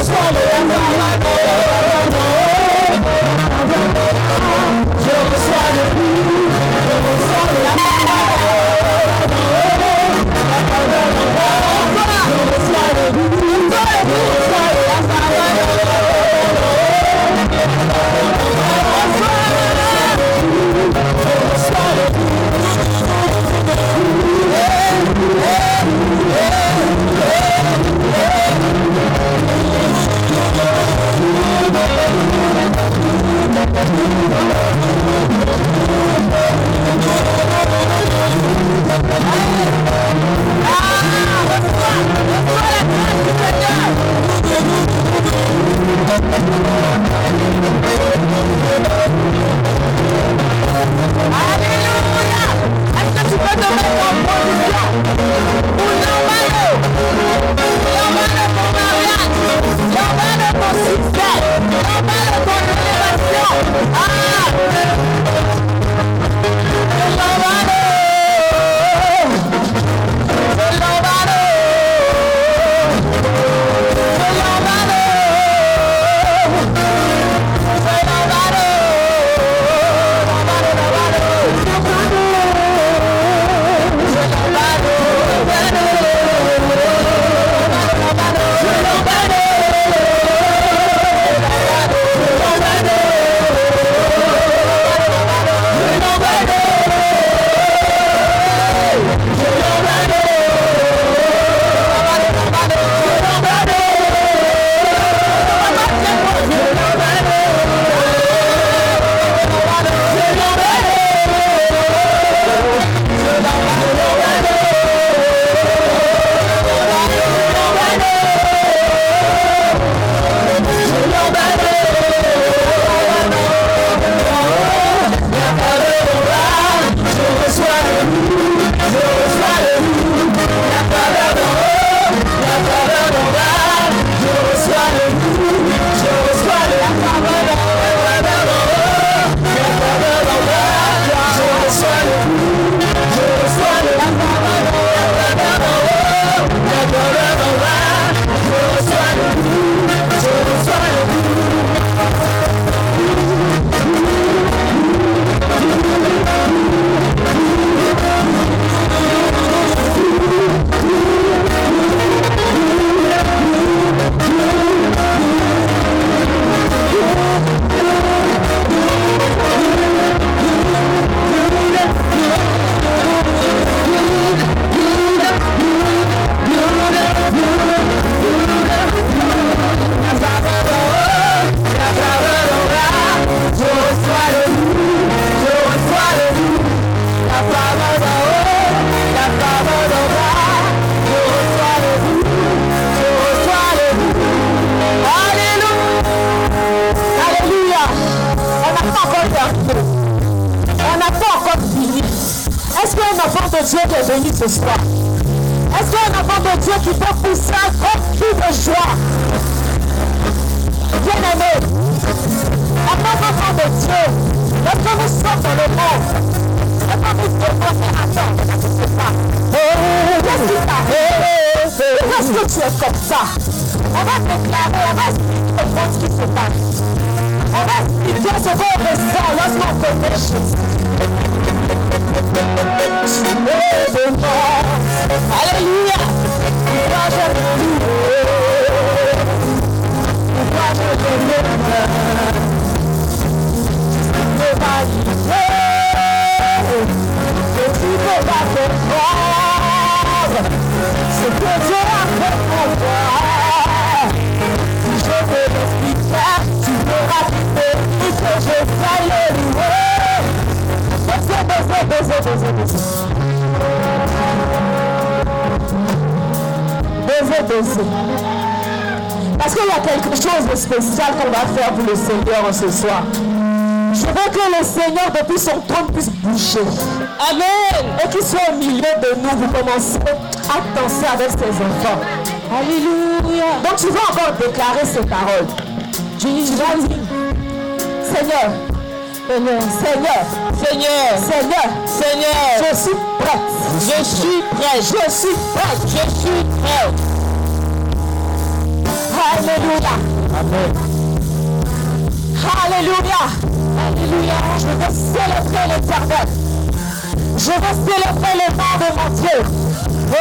Vamos, vamos. Je veux que le Seigneur, depuis son trône, puisse bouger. Amen. Et qu'il soit au milieu de nous. Vous commencez à danser avec ses enfants. Alléluia. Donc tu vas encore déclarer ces paroles. Jésus. Tu vas dire, Seigneur, Seigneur, Seigneur, Seigneur, Seigneur, je suis prêt. Je suis prêt. Je suis prêt. Je suis prêt. Alléluia. Amen. Alléluia. Alléluia. Je veux célébrer l'éternel. Je veux célébrer le nom de mon Dieu. Oh.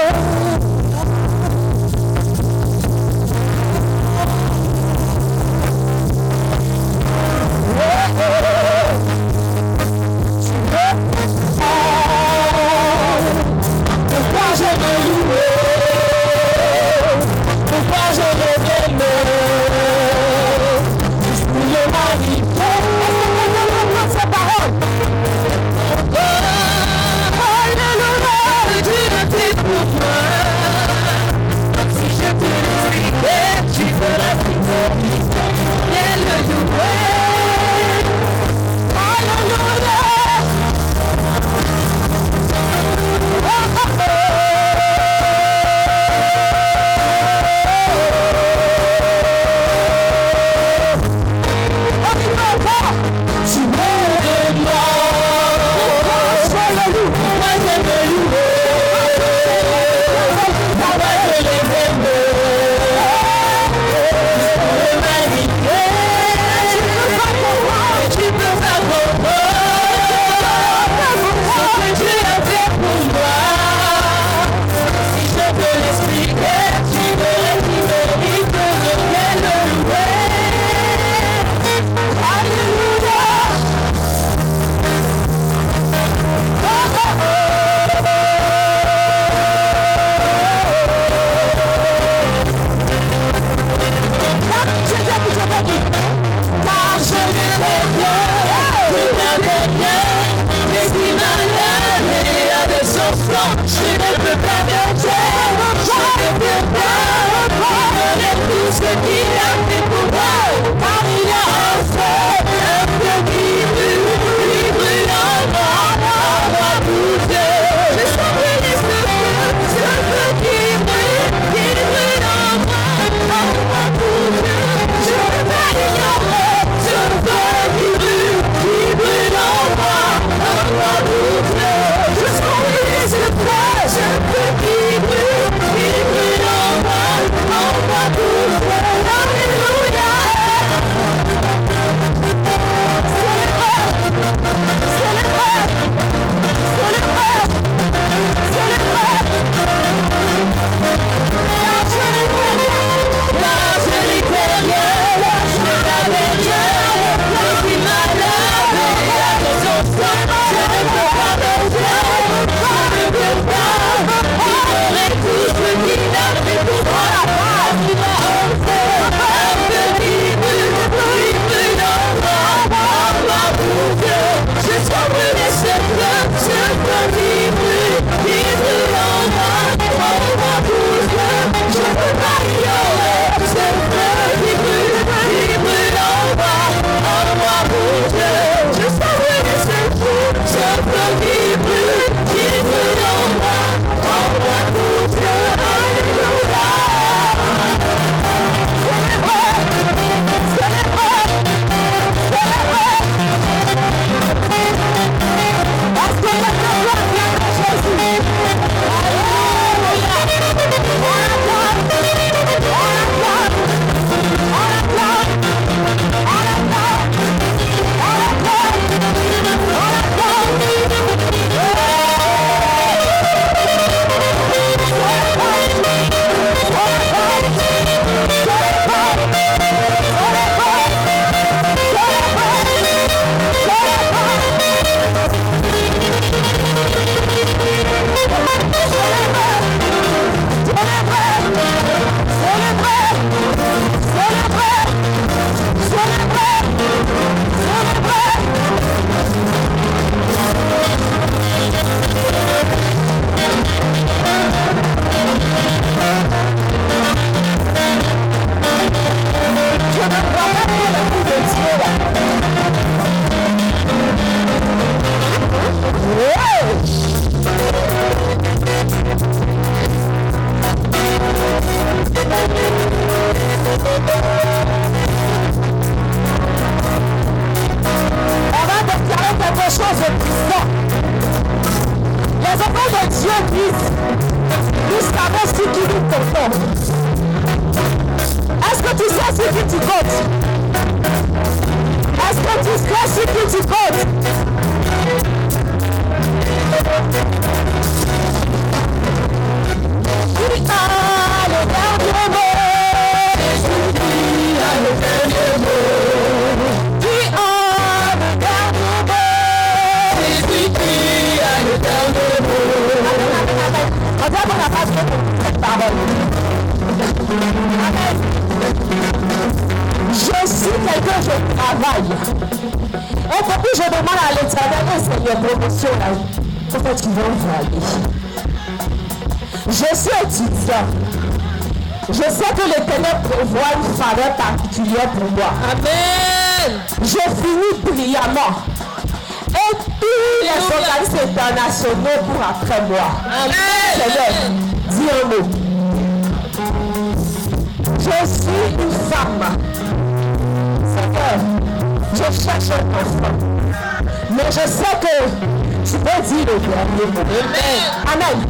Amen.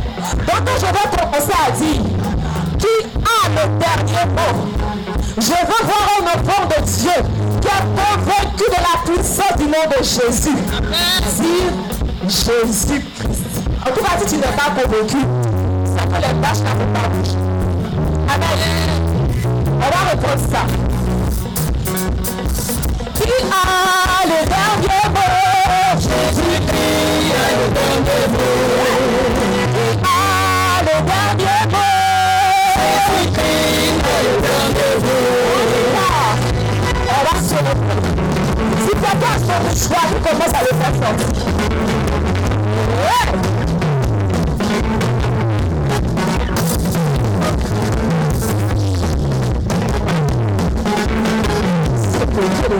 Donc je vais commencer à dire, qui a le dernier mot Je veux voir un enfant de Dieu qui est convaincu de la puissance du nom de Jésus. Dire Jésus-Christ. En tout cas, si tu n'es pas convaincu, ça fait les tâches qui pas. Amen. On va répondre ça. Qui a ton choix, tu commences à le faire sortir. C'est pour Dieu de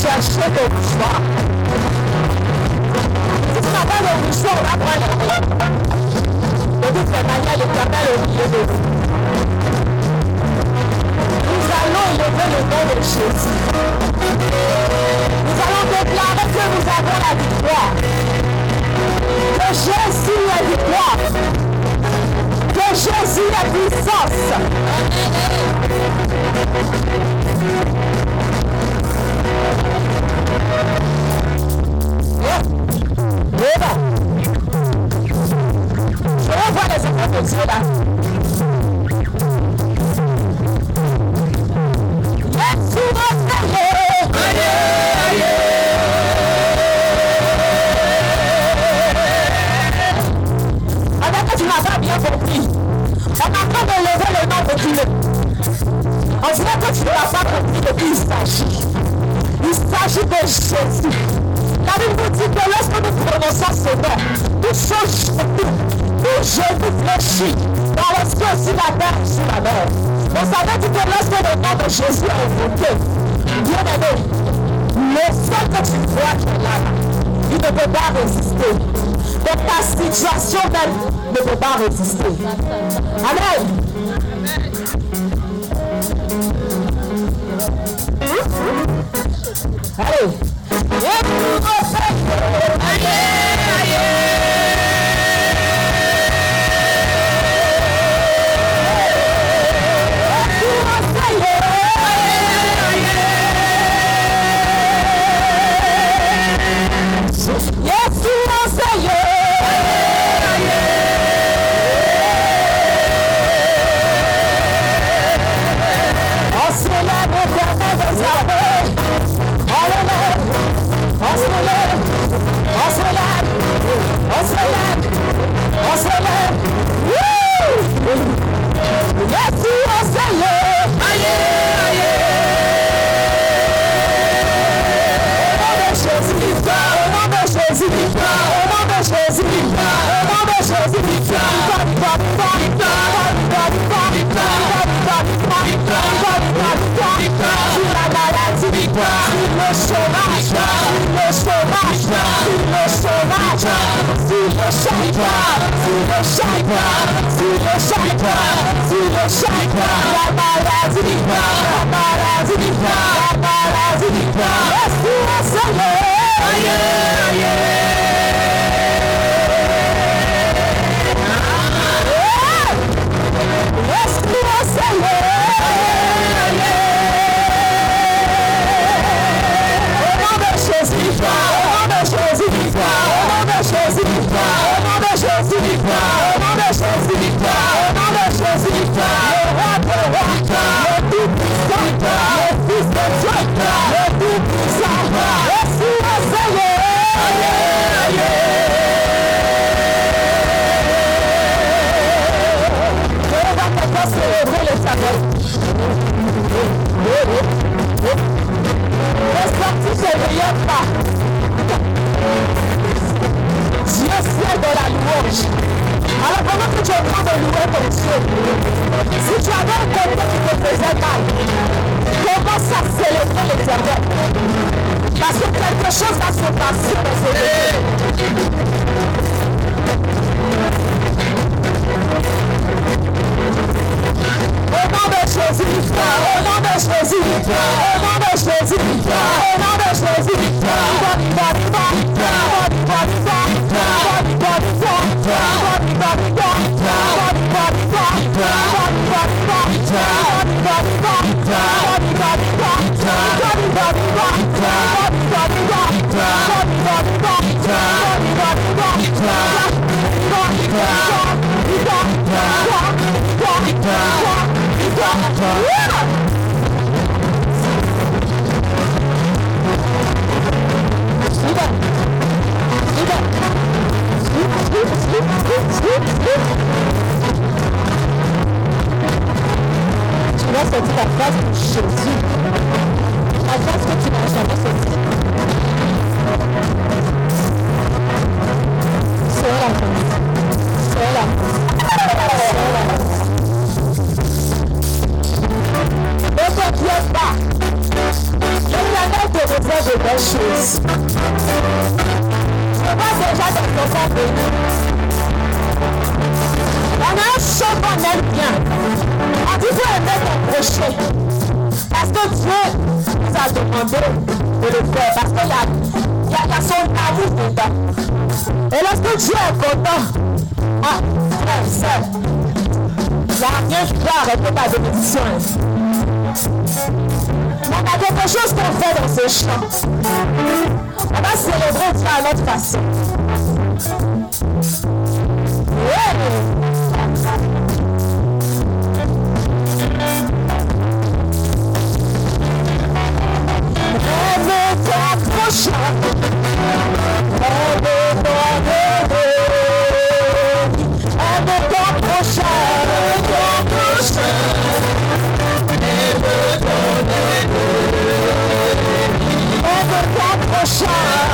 chercher le pouvoir. Tu travailles au bouchon, on va prendre De toutes les manières, le travail au milieu de vous. Nous allons lever le nom de Jésus. Nous allons déclarer que nous avons la victoire. Que Jésus est victoire. Que Jésus est puissance. Neighbor, so what is supposed to say that? Ọ̀sẹ̀ tó ti lọ apá kan nínú bí ìsàṣì. s'agit de Jésus. La Bible vous dit que lorsque nous prononçons ce nom, nous sommes Jésus. Nous, Jésus fléchit dans le ciel, sur la terre, sur la mer. On savait que lorsque le nom de Jésus est invoqué, bien aimé, le seul que tu vois qui est là, il ne peut pas résister. Donc ta situation même ne peut pas résister. Amen. Alô? Eu não vou parase de pão, a parase de pão, a parase de pão, é sua, Senhor. Aê, aê. Que tu es en train de si tu avais un côté qui te faisait mal, commence à célébrer l'éternel. Parce que quelque chose va se passer dans ce. Au nom de Jésus. Au nom de Jésus. Au nom de Jésus. Au nom de Jésus, victoire. Victoire, victoire, victoire. Victoire, victoire, victoire. Victoire, victoire, victoire. Victoire, victoire, victoire. Whoop. nossa a atrás de Jesus, mas nós continuamos a nossa vida. Senhor você Senhor Afonso, Senhor Afonso. Eu estou aqui, tá. eu estou. que eu vou fazer das shoes. Você já a saber. Eu não sou bonequinha. Dit faut aimer ton. Parce que Dieu nous a demandé de le faire. Parce qu'il y a, il y, il y a son amour dedans. Et lorsque Dieu est content, ah, frère, sœur, il n'y a rien de grave avec ta bénédiction. Mais on a quelque chose qu'on fait dans ce chant. On va célébrer Dieu à notre façon. shine.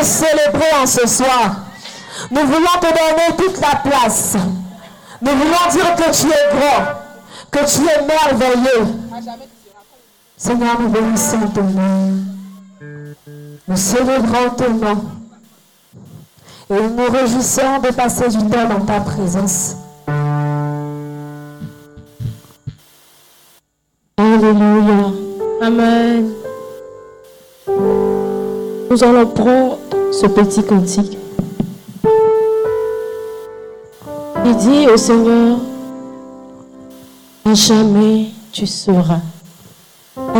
Te célébrer en ce soir. Nous voulons te donner toute la place. Nous voulons dire que tu es grand, que tu es merveilleux. Seigneur, nous bénissons ton nom. Nous célébrons ton nom. Et nous nous réjouissons de passer du temps dans ta présence. Alléluia. Amen. Nous allons prendre petit cantique. Il dit au Seigneur, jamais tu seras.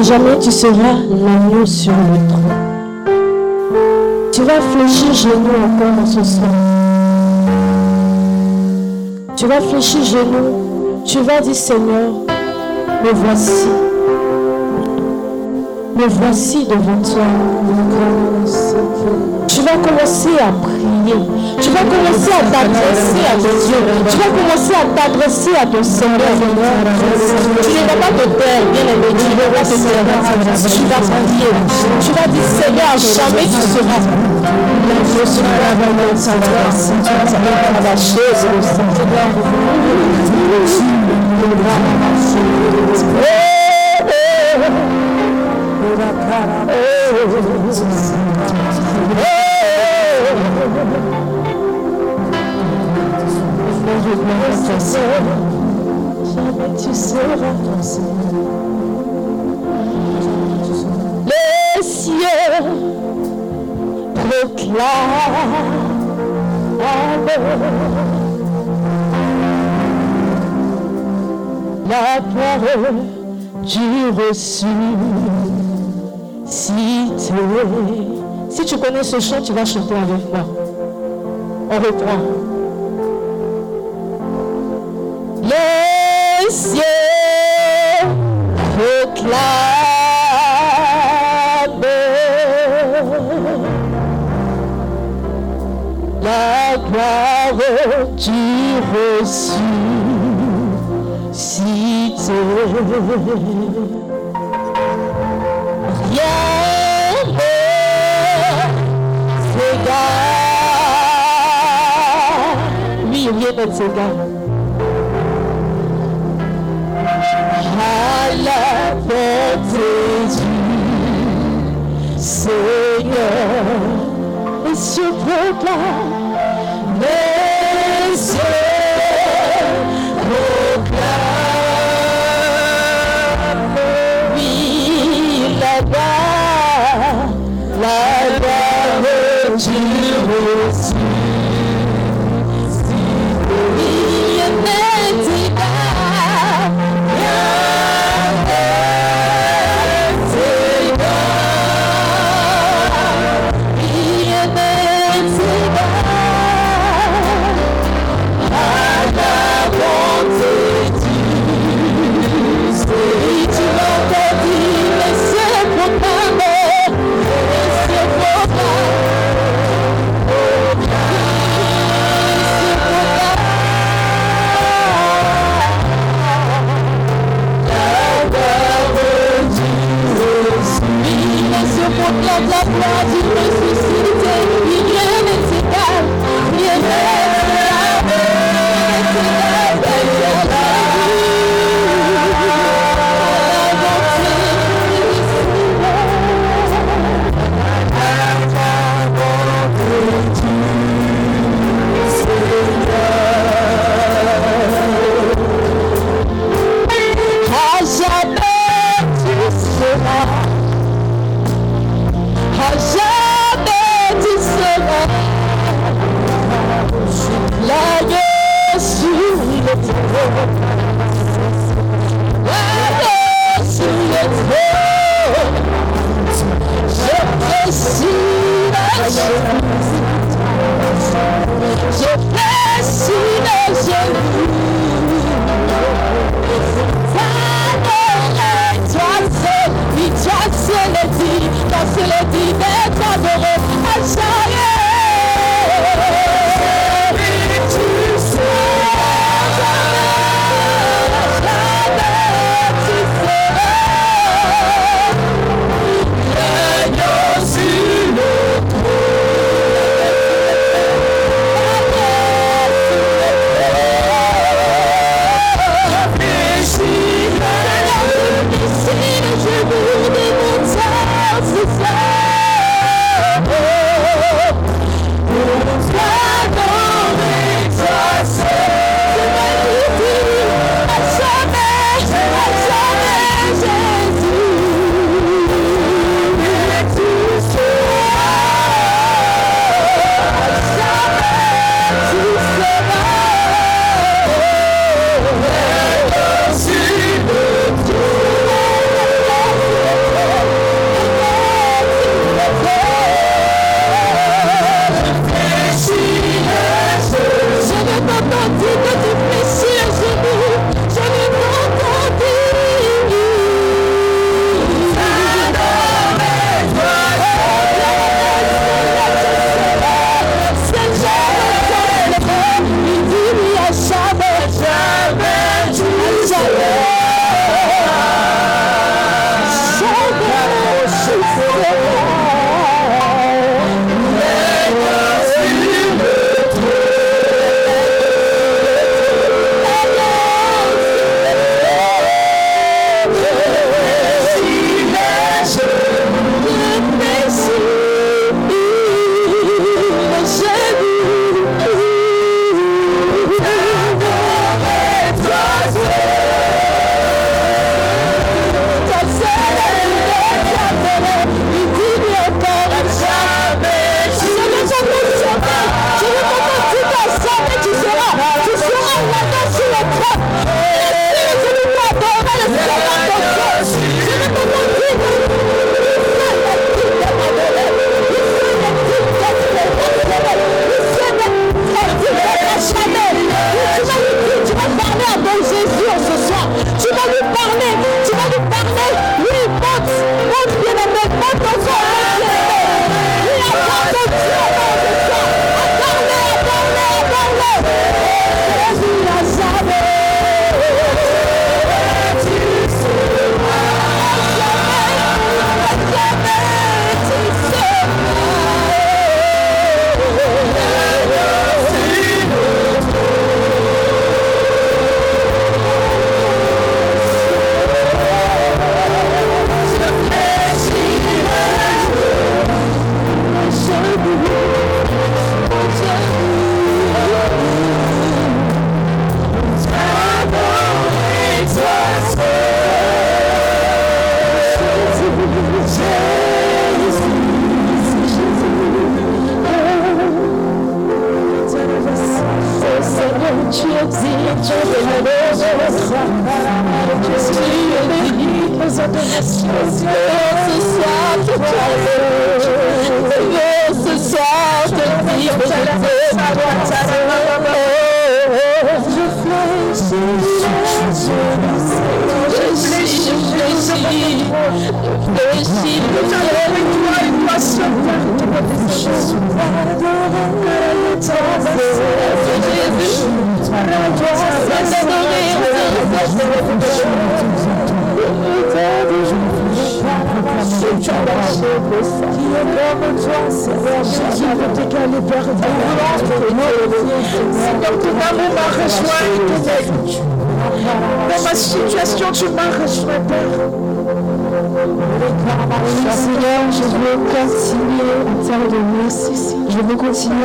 Jamais tu seras l'agneau sur le trône. Tu vas fléchir genoux encore ce soir. Tu vas fléchir genoux. Tu vas dire Seigneur, me voici. Me voici devant toi. Vas commencer à prier. Tu vas commencer à t'adresser à ton Dieu. Tu vas commencer à t'adresser à ton Seigneur. Tu ne vas pas te taire, bien aimé. Tu ne vas pas te taire. Tu vas prier. Tu vas dire Seigneur, jamais tu seras. Jamais tu seras, jamais tu seras pensé. Les cieux proclament la parole du ressuscité. Si tu connais ce chant, tu vas chanter avec moi. On reprend les cieux proclament la gloire qui ressuscite. Rien ne s'égare. Oui, rien ne s'égare. I love Seigneur, et ce peuple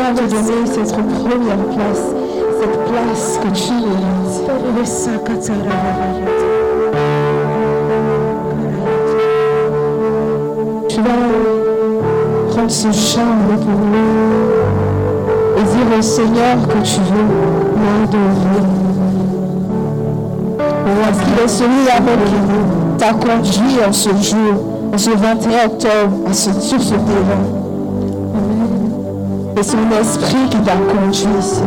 Seigneur de donner cette première place, cette place que tu mérites. Tu vas prendre ce chant pour nous et dire au Seigneur que tu veux l'adorer. Parce qu'il est celui avec qui t'a conduit en ce jour, en ce 21 octobre, à ce sur ce terrain. C'est son esprit qui t'a conduit ici.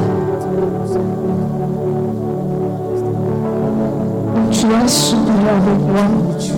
Tu as soupiré avec moi.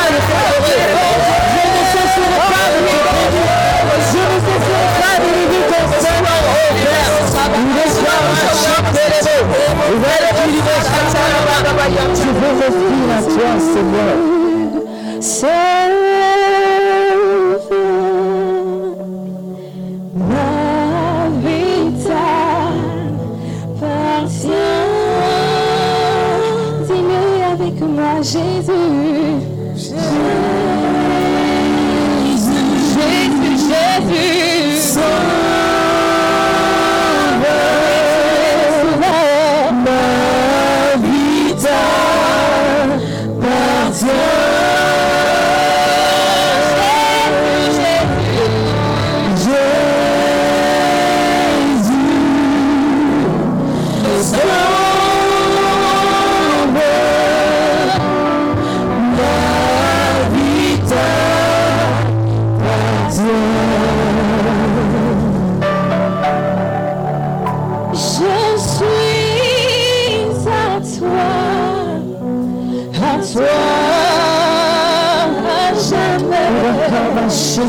Tu veux revenir à toi, Seigneur.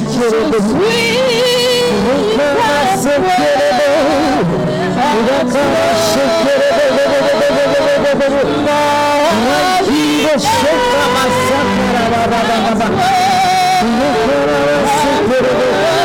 Proclament Je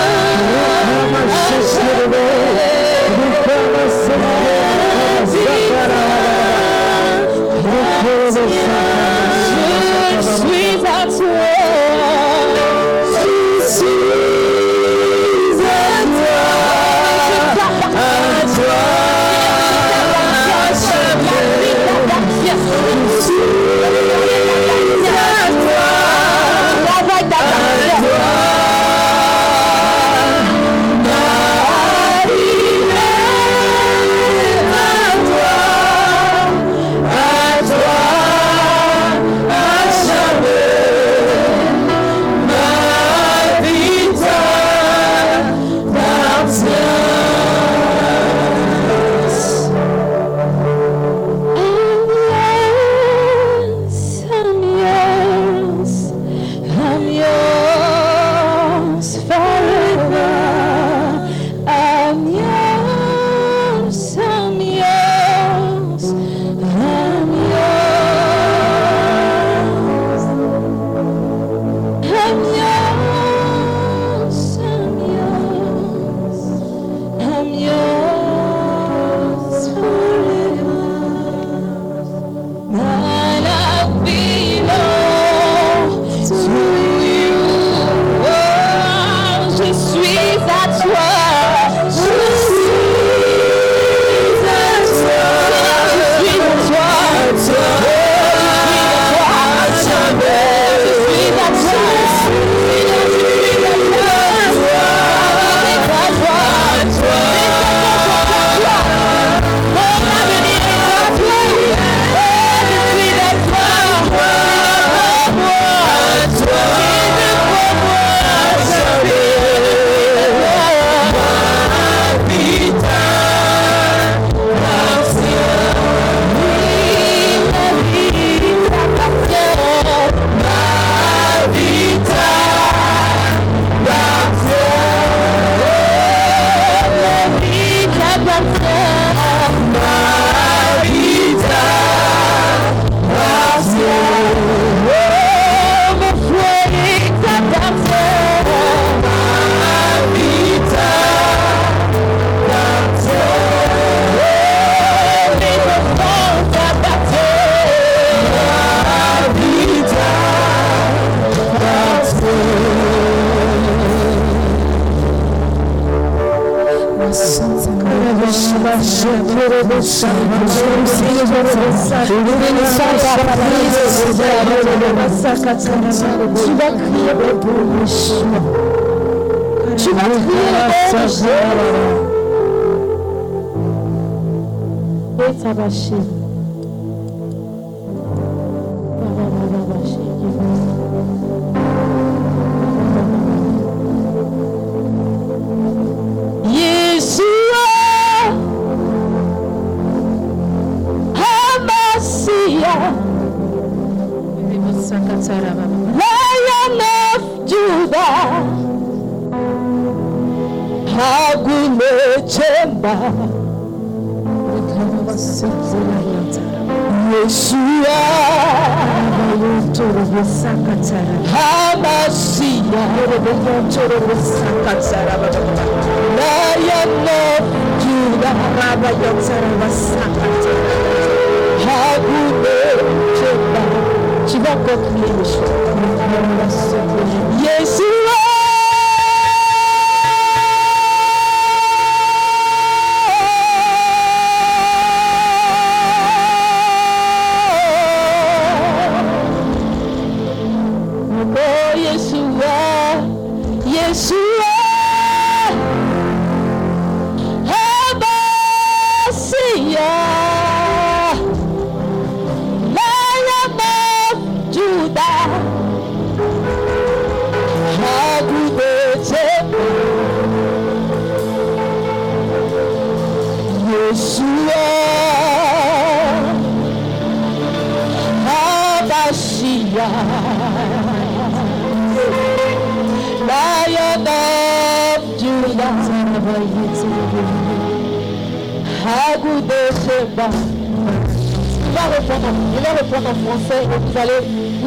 bon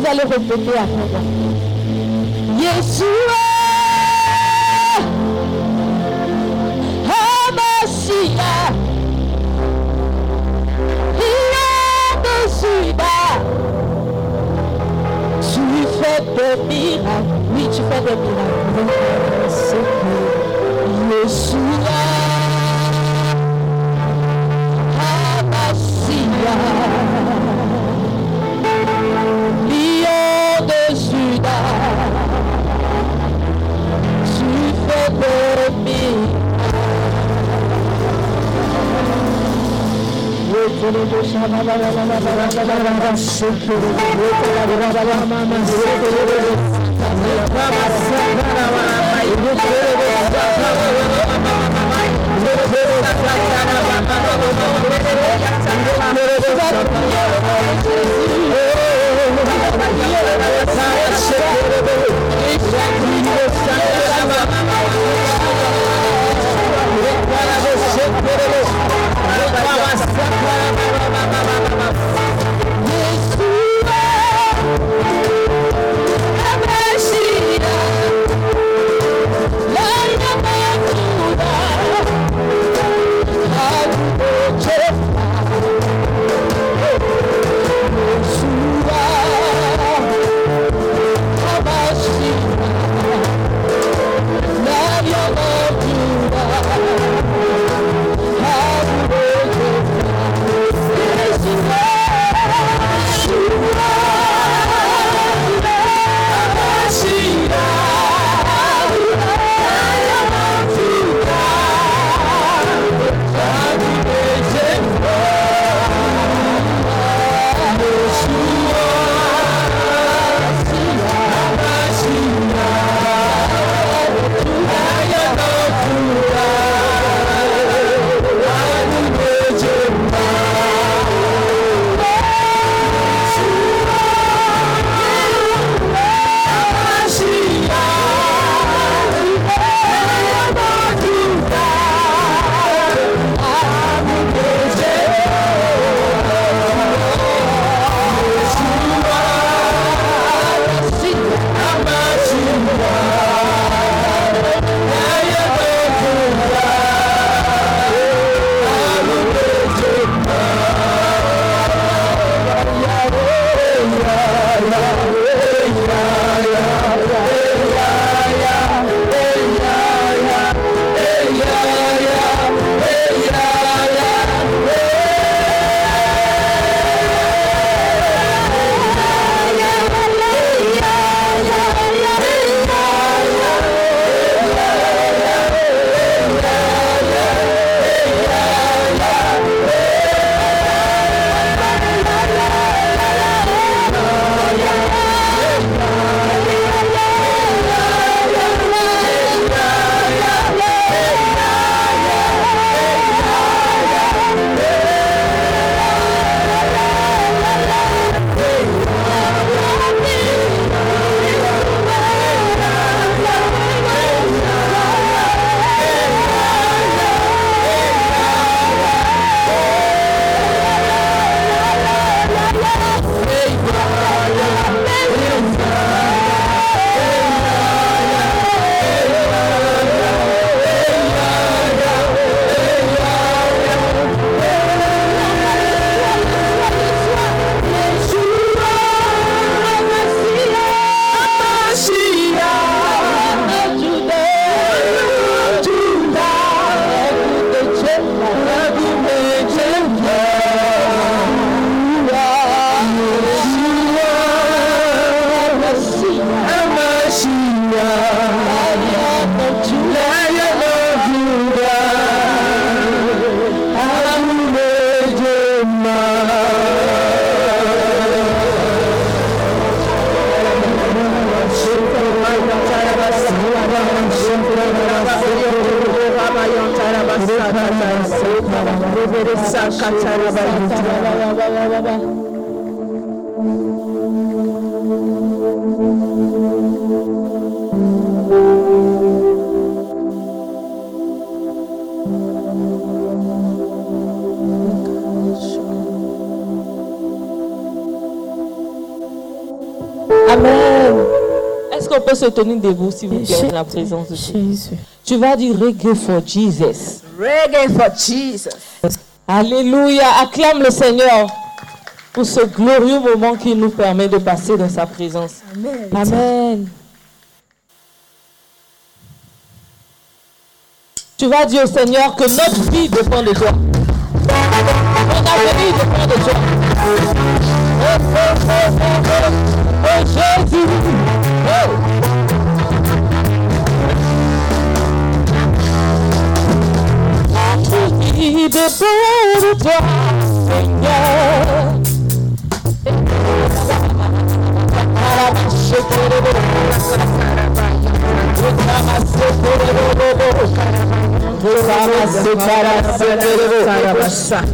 vous allez répéter après moi. Yeshua, Hamashiach, Yeshua, tu fais des miracles, oui tu fais des miracles. Yeah. se tenir debout, s'il vous plaît, en la présence de Jésus. Tu vas dire reggae for Jesus. Reggae for Jesus. Alléluia. Acclame le Seigneur pour ce glorieux moment qui nous permet de passer dans sa présence. Amen. Amen. Tu vas dire au Seigneur que notre vie dépend de toi. Dépend de toi. Oh, oh, oh, baby, baby, darling, yeah. Sarabasa.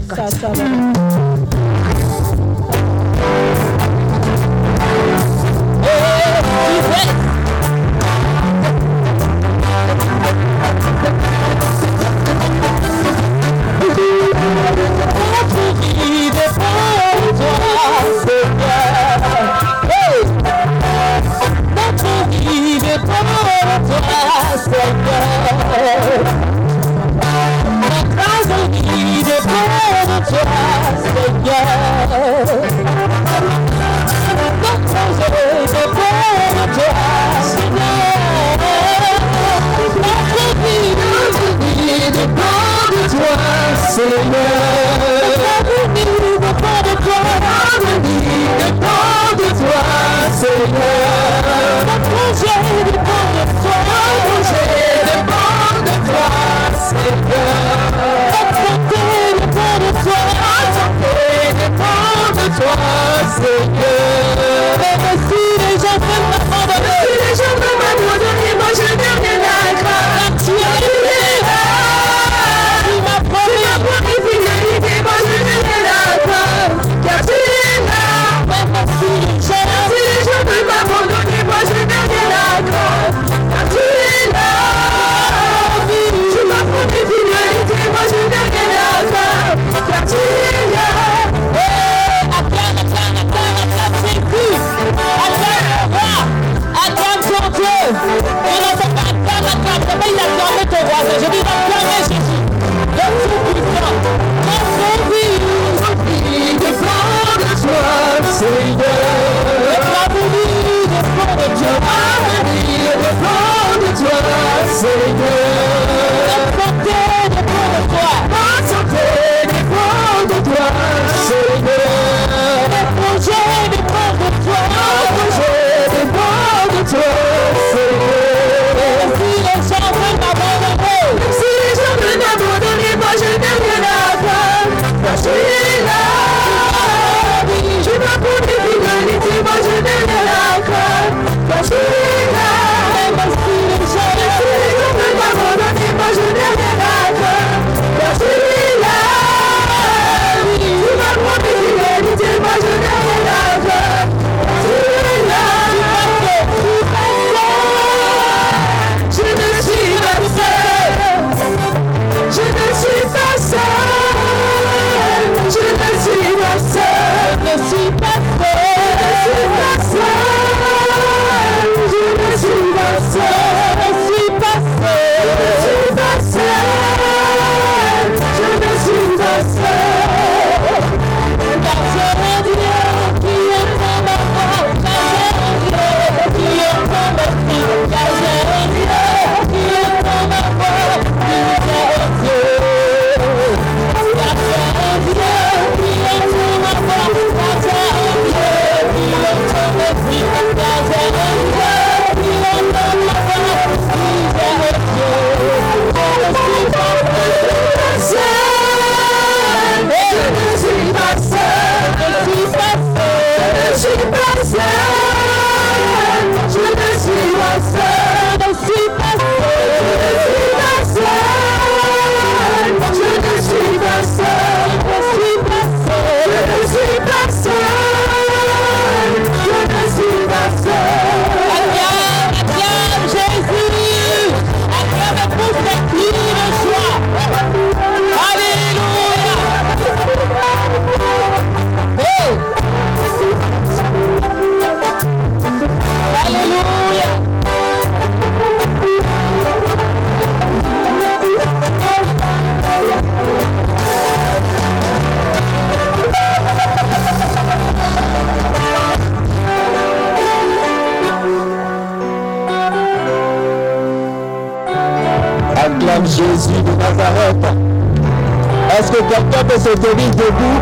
Est-ce que quelqu'un peut se tenir debout?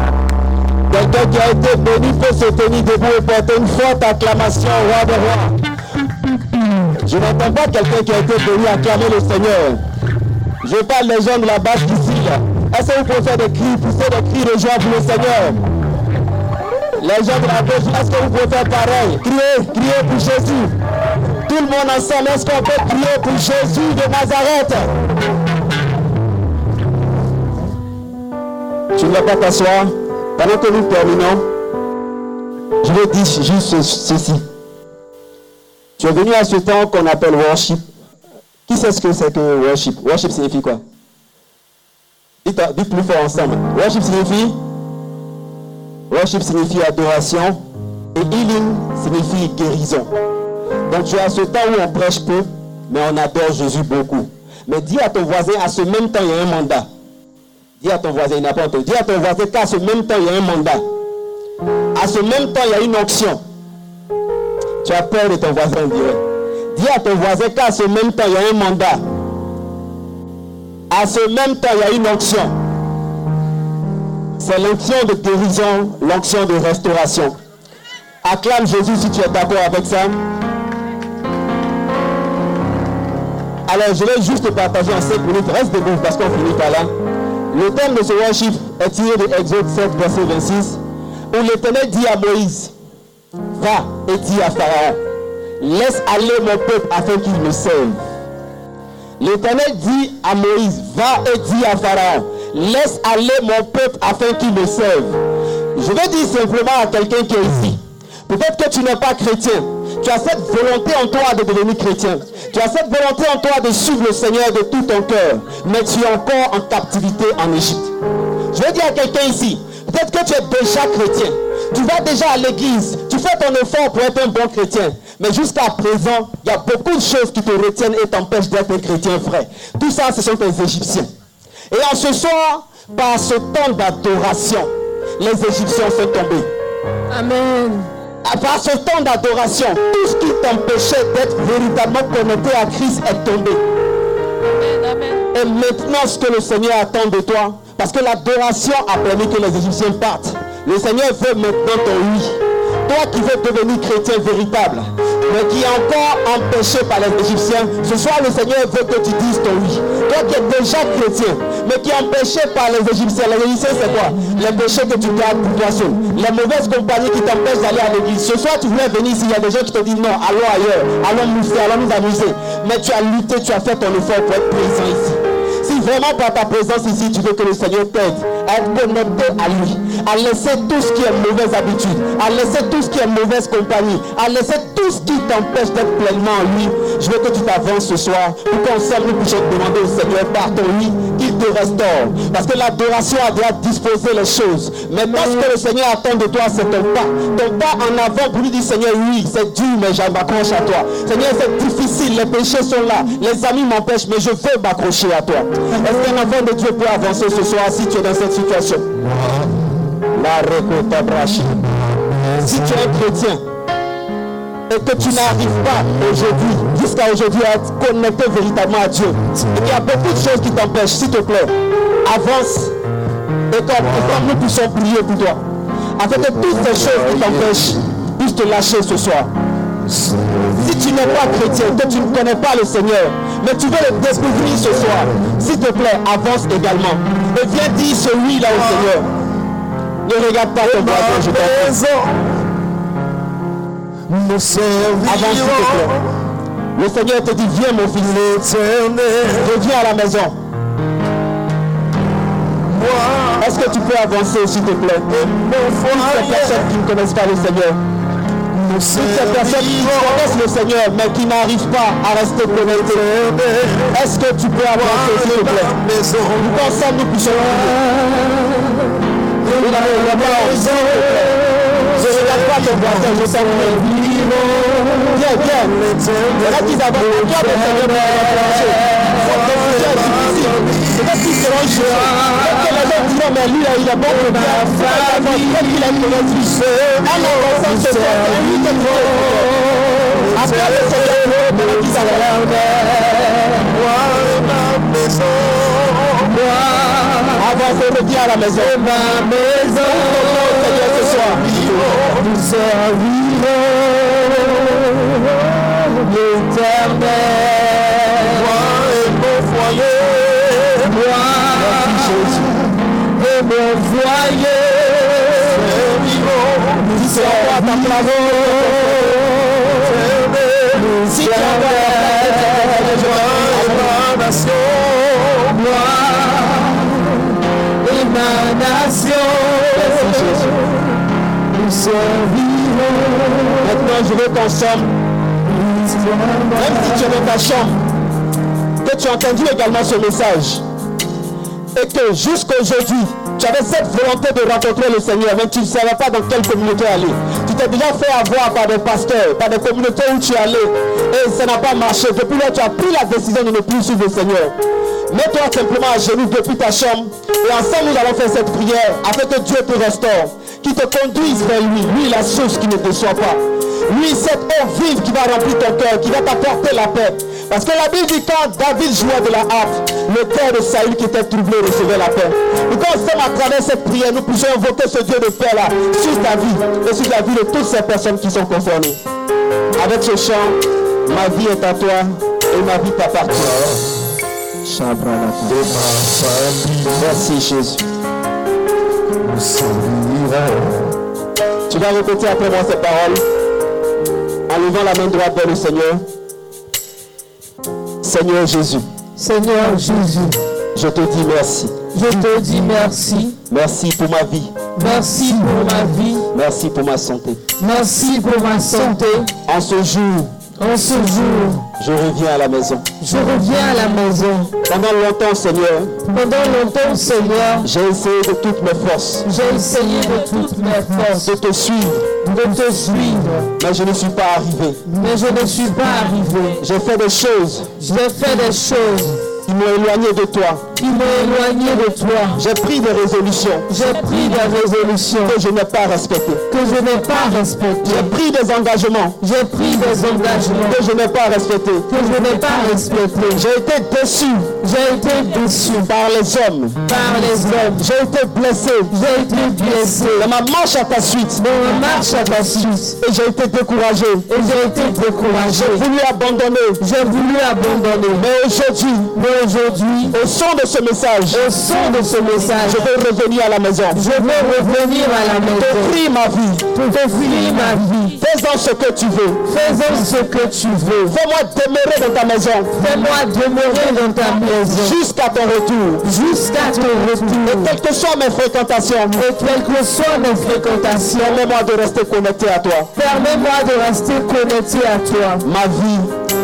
Quelqu'un qui a été béni peut se tenir debout et porter une forte acclamation au roi des rois. Je n'entends pas quelqu'un qui a été béni acclamer le Seigneur. Je parle des gens de la base d'ici. Est-ce que vous pouvez faire des cris, pousser des cris de joie pour le Seigneur? Les gens de la gauche, est-ce que vous pouvez faire pareil? Criez, criez pour Jésus. Tout le monde ensemble, est-ce qu'on peut crier pour Jésus de Nazareth? Tu ne vas pas t'asseoir. Pendant que nous terminons, je vais dire juste ce- ceci. Tu es venu à ce temps qu'on appelle worship. Qui sait ce que c'est que worship? Worship signifie quoi? Dites, dites plus fort ensemble. Worship signifie Worship signifie adoration et healing signifie guérison. Donc tu as ce temps où on prêche peu, mais on adore Jésus beaucoup. Mais dis à ton voisin, à ce même temps, il y a un mandat. Dis à ton voisin, il n'a pas. Dis à ton voisin qu'à ce même temps, il y a un mandat. À ce même temps, il y a une onction. Tu as peur de ton voisin, on dirait. Dis à ton voisin qu'à ce même temps, il y a un mandat. À ce même temps, il y a une onction. C'est l'onction de guérison, l'onction de restauration. Acclame Jésus si tu es d'accord avec ça. Alors, je vais juste te partager en 5 minutes. Reste debout parce qu'on finit par là. Le thème de ce worship est tiré de Exode 7, verset 26, où l'Éternel dit à Moïse, va et dis à Pharaon, laisse aller mon peuple afin qu'il me serve. L'Éternel dit à Moïse, va et dis à Pharaon, laisse aller mon peuple afin qu'il me serve. Je vais dire simplement à quelqu'un qui est ici, peut-être que tu n'es pas chrétien, tu as cette volonté en toi de devenir chrétien, tu as cette volonté en toi de suivre le Seigneur de tout ton cœur, mais tu es encore en captivité en Égypte. Je vais dire à quelqu'un ici, peut-être que tu es déjà chrétien, tu vas déjà à l'église, tu fais ton effort pour être un bon chrétien, mais jusqu'à présent, il y a beaucoup de choses qui te retiennent et t'empêchent d'être un chrétien vrai. Tout ça, ce sont tes Égyptiens. Et en ce soir, par ce temps d'adoration, les Égyptiens sont tombés. Amen. À part ce temps d'adoration, tout ce qui t'empêchait d'être véritablement connecté à Christ est tombé. Et maintenant, ce que le Seigneur attend de toi, parce que l'adoration a permis que les Égyptiens partent. Le Seigneur veut maintenant ton oui. Toi qui veux devenir chrétien véritable, mais qui est encore empêché par les Égyptiens, ce soir le Seigneur veut que tu dises ton oui. Toi qui es déjà chrétien, mais qui est empêché par les Égyptiens. Les Égyptiens, c'est quoi? Les péchés que tu gardes pour toi seul. Les mauvaises compagnies qui t'empêchent d'aller à l'église. Ce soir, tu voulais venir ici, il y a des gens qui te disent non, allons ailleurs, allons nous allons nous amuser. Mais tu as lutté, tu as fait ton effort pour être présent ici. Vraiment par ta présence ici, tu veux que le Seigneur t'aide à être connecté à lui, à laisser tout ce qui est mauvaise habitude, à laisser tout ce qui est mauvaise compagnie, à laisser tout ce qui t'empêche d'être pleinement en lui, je veux que tu t'avances ce soir pour qu'ensemble nous puissions demander au Seigneur par ton lui qu'il te restaure. Parce que l'adoration a déjà disposé les choses. Maintenant, ce que le Seigneur attend de toi, c'est ton pas. Ton pas en avant pour lui dire Seigneur, oui, c'est dur, mais je m'accroche à toi. Seigneur, c'est difficile, les péchés sont là, les amis m'empêchent, mais je veux m'accrocher à toi. Est-ce qu'un enfant de Dieu peut avancer ce soir si tu es dans cette situation? La. Si tu es chrétien et que tu n'arrives pas aujourd'hui, jusqu'à aujourd'hui, à être connecté véritablement à Dieu, et qu'il y a beaucoup de choses qui t'empêchent, s'il te plaît, avance et comme nous puissions prier pour toi, afin que toutes ces choses qui t'empêchent puissent te lâcher ce soir. Si tu n'es pas chrétien, que tu ne connais pas le Seigneur, mais tu veux le découvrir ce soir, s'il te plaît, avance également. Et viens dire ce oui là au Seigneur. Ne regarde pas ton voisin, je t'en Avance s'il te plaît. Le Seigneur te dit, viens mon fils, reviens à la maison. Est-ce que tu peux avancer s'il te plaît? Toutes ces personnes qui ne connaissent pas le Seigneur, toutes personnes qui connaissent le Seigneur mais qui n'arrivent pas à rester connectées, est-ce que tu peux avancer s'il te qu'ensemble nous puissions te. Je regarde pas voisin, je t'en prie. Viens, viens. Il y en a qui avancent. Toi, le Seigneur va t'approcher. Cette décision est difficile. Peut-être qu'ils seront jeunes. Peut-être que les gens non, mais lui, il a bon ma famille, il a connu ce après le Seigneur, le moi ma maison, moi, avant à la maison, ma maison, Seigneur, ce soir. Mon foyer, nous servirons l'éternel. Moi et ma nation, nous servirons Maintenant, je veux qu'on somme. Même si tu es dans ta chambre, que tu as entendu également ce message, et que jusqu'aujourd'hui, tu avais cette volonté de rencontrer le Seigneur, mais tu ne savais pas dans quelle communauté aller. Tu t'es déjà fait avoir par des pasteurs, par des communautés où tu es allé, et ça n'a pas marché. Depuis là, tu as pris la décision de ne plus suivre le Seigneur. Mets-toi simplement à genoux depuis ta chambre, et ensemble nous allons faire cette prière, afin que Dieu te restaure, qui te conduise vers lui, lui la source qui ne déçoit pas. Lui, cette eau vive qui va remplir ton cœur, qui va t'apporter la paix. Parce que la Bible dit quand David jouait de la harpe, le cœur de Saül qui était troublé recevait la paix. Et quand on à travers cette prière, nous puissions invoquer ce Dieu de paix là sur ta vie et sur la vie de toutes ces personnes qui sont concernées. Avec ce chant, ma vie est à toi et ma vie t'appartient. Merci Jésus. Tu vas répéter après moi ces paroles en levant la main droite vers le Seigneur. Seigneur Jésus, Seigneur Jésus, je te dis merci. je te dis merci. Merci pour ma vie. Merci pour ma vie. Merci pour ma santé. Merci pour ma santé. En ce jour, En ce jour, je reviens à la maison. je reviens à la maison. Pendant longtemps, Seigneur, Pendant longtemps, Seigneur, j'ai essayé de toutes mes forces j'ai essayé de toutes mes forces de te suivre, de te suivre, mais je ne suis pas arrivé. mais je ne suis pas arrivé. J'ai fait des choses J'ai fait des choses qui m'ont éloigné de toi. Qui éloigné de toi. J'ai pris des résolutions J'ai pris des résolutions que je n'ai pas respectées. que je n'ai pas respectées. J'ai pris des engagements J'ai pris des engagements que je n'ai pas respectés. que je n'ai pas respectés. J'ai été déçu J'ai été déçu par les hommes. par les hommes. J'ai été blessé J'ai été blessé dans ma marche à ta suite. dans ma marche à ta suite. Et j'ai été découragé. Et j'ai été découragé. J'ai voulu abandonner. J'ai voulu abandonner. Mais aujourd'hui, Mais aujourd'hui, au son de ce message, au son de ce message, je vais revenir à la maison. je veux revenir à la maison. T'offrir ma vie. T'offrir ma vie. Fais-en ce que tu veux. Faisons ce que tu veux. Fais-moi demeurer dans ta maison Fais-moi demeurer dans ta maison jusqu'à ton retour. jusqu'à ton retour. Quelles que soient mes fréquentations, Et quelles que soient mes fréquentations, permets-moi de rester connecté à toi. permets-moi de rester connecté à toi. Ma vie,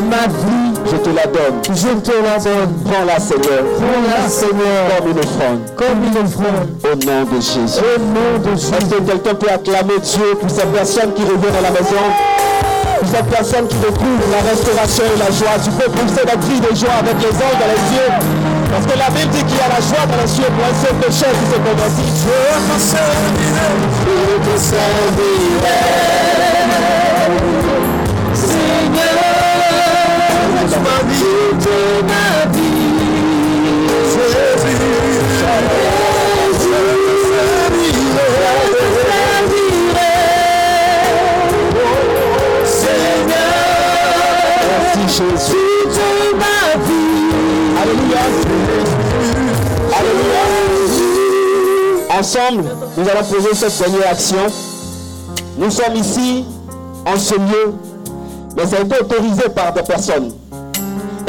Ma vie, je te la donne. je te la donne. Prends-la, Seigneur, Prends-la, Seigneur, comme une offrande. comme une offrande. Au nom de Jésus. Au nom de Est-ce Jésus. que quelqu'un peut acclamer Dieu pour ces personnes qui reviennent à la maison? Pour ces personnes qui retrouvent la restauration et la joie. Tu peux pousser des cris de joie avec les anges dans les yeux. Parce que la Bible dit qu'il y a la joie dans les cieux pour un seul pécheur qui se convertit. Je te servirai, je te servirai. Ensemble, nous allons poser cette dernière action. Nous sommes ici, en ce lieu, mais ça a été autorisé par des personnes.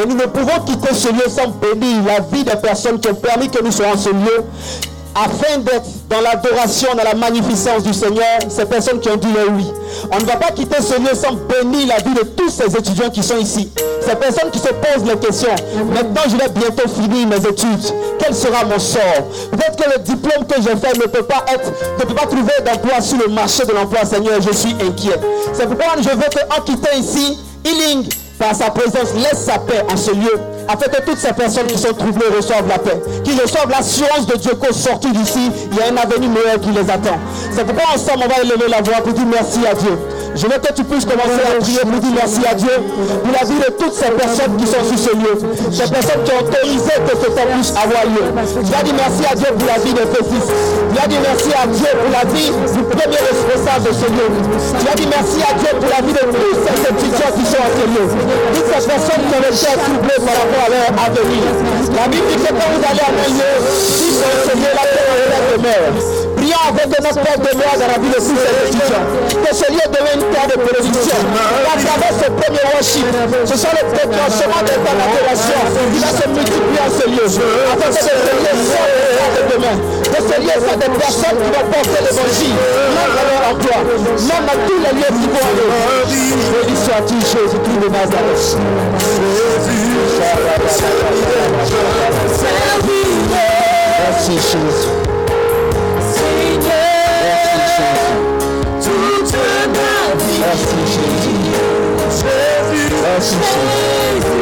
Et nous ne pouvons quitter ce lieu sans bénir la vie des personnes qui ont permis que nous soyons en ce lieu, afin d'être dans l'adoration, dans la magnificence du Seigneur, ces personnes qui ont dit oui. On ne va pas quitter ce lieu sans bénir la vie de tous ces étudiants qui sont ici. Ces personnes qui se posent les questions. Maintenant, je vais bientôt finir mes études. Quel sera mon sort? Peut-être que le diplôme que j'ai fait ne peut pas être, ne peut pas trouver d'emploi sur le marché de l'emploi, Seigneur. Je suis inquiet. C'est pourquoi je veux qu'en quittant ici, Healing, par sa présence, laisse sa paix en ce lieu, afin que toutes ces personnes qui sont troublées reçoivent la paix, qui reçoivent l'assurance de Dieu qu'au sortir d'ici, il y a un avenir meilleur qui les attend. C'est pourquoi ensemble, on va élever la voix pour dire merci à Dieu. Je veux que tu puisses commencer à prier pour dire merci à Dieu pour la vie de toutes ces personnes qui sont sur ce lieu. Ces personnes qui ont autorisé que ce temps puisse avoir lieu. Tu as dit merci à Dieu pour la vie de tes fils. Tu as dit merci à Dieu pour la vie du premier responsable de ce lieu. Tu as dit merci à Dieu pour la vie de tous ces étudiants qui sont à ce lieu. Toutes ces personnes qui ont le cœur troublé par rapport à leur avenir. La Bible dit que quand vous allez à un lieu, si vous recevez la paix demeure. Prions avec notre Père demeure dans la vie de tous ces étudiants. Que ce lieu devienne une terre de bénédiction. À travers ce premier worship, ce sont les déclenchements de ta adoration qui va se multiplier en ce lieu. Afin que ce lieu soit de demain. Que ce lieu soit des personnes qui vont porter l'évangile, même dans leur emploi, même dans tous les lieux qui vont aller. Béni sois-tu, Jésus-Christ de Nazareth. Merci, Jésus. Merci Jésus. Merci Alléluia.